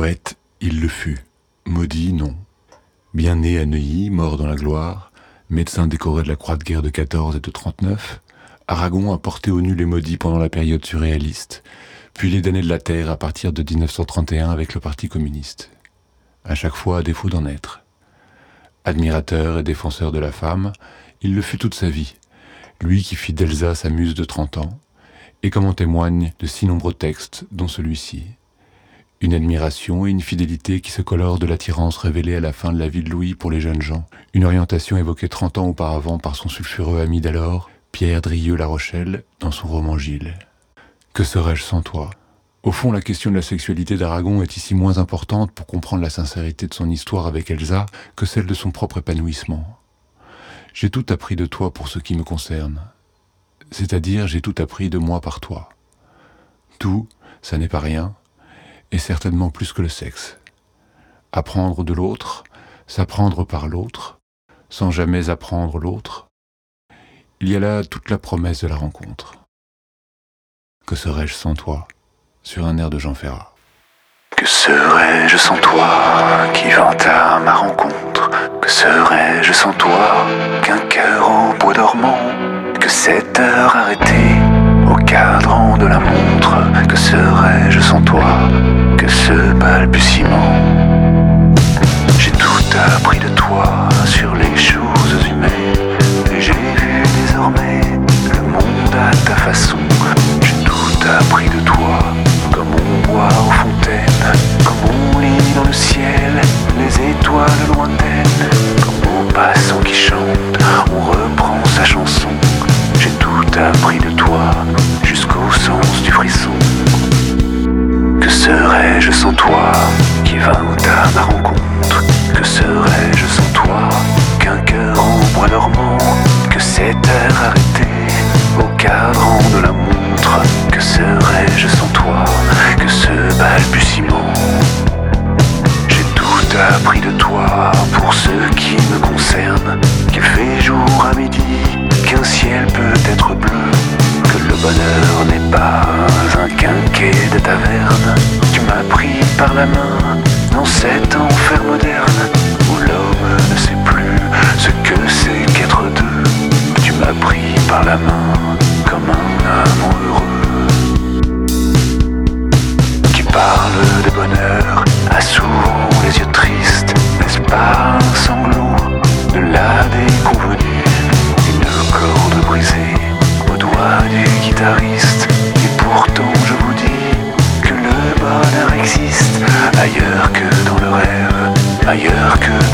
Poète, il le fut. Maudit, non. Bien né à Neuilly, mort dans la gloire, médecin décoré de la Croix de guerre de 14 et de 39, Aragon a porté au nu les maudits pendant la période surréaliste, puis les damnés de la terre à partir de 1931 avec le Parti communiste. À chaque fois à défaut d'en être. Admirateur et défenseur de la femme, il le fut toute sa vie, lui qui fit d'Elsa sa muse de 30 ans, et comme en témoignent de si nombreux textes, dont celui-ci. Une admiration et une fidélité qui se colorent de l'attirance révélée à la fin de la vie de Louis pour les jeunes gens, une orientation évoquée 30 ans auparavant par son sulfureux ami d'alors, Pierre Drieux-La Rochelle, dans son roman Gilles. Que serais-je sans toi? Au fond, la question de la sexualité d'Aragon est ici moins importante pour comprendre la sincérité de son histoire avec Elsa que celle de son propre épanouissement. J'ai tout appris de toi pour ce qui me concerne. C'est-à-dire, j'ai tout appris de moi par toi. Tout, ça n'est pas rien, et certainement plus que le sexe. Apprendre de l'autre, s'apprendre par l'autre, sans jamais apprendre l'autre. Il y a là toute la promesse de la rencontre. Que serais-je sans toi sur un air de Jean Ferrat? Que serais-je sans toi qui vanta ma rencontre? Que serais-je sans toi qu'un cœur au bois dormant? Que cette heure arrêtée au cadran de la montre? Que serais-je sans toi que ce balbutiement. J'ai tout appris de toi sans toi qui vint à ma rencontre. Que serais-je sans toi qu'un cœur en bois dormant Que cette heure arrêtée au cadran de la montre. Que serais-je sans toi que ce balbutiement? J'ai tout appris de toi pour ce qui me concerne. Qu'il fait jour dans cet enfer moderne Où l'homme ne sait plus ce que c'est qu'être deux. Tu m'as pris par la main comme un amant heureux Qui parle de bonheur a souvent les yeux tristes N'est-ce pas un sanglot de la déconvenue Une corde brisée au doigt du guitariste Et pourtant Ailleurs que dans le rêve, ailleurs que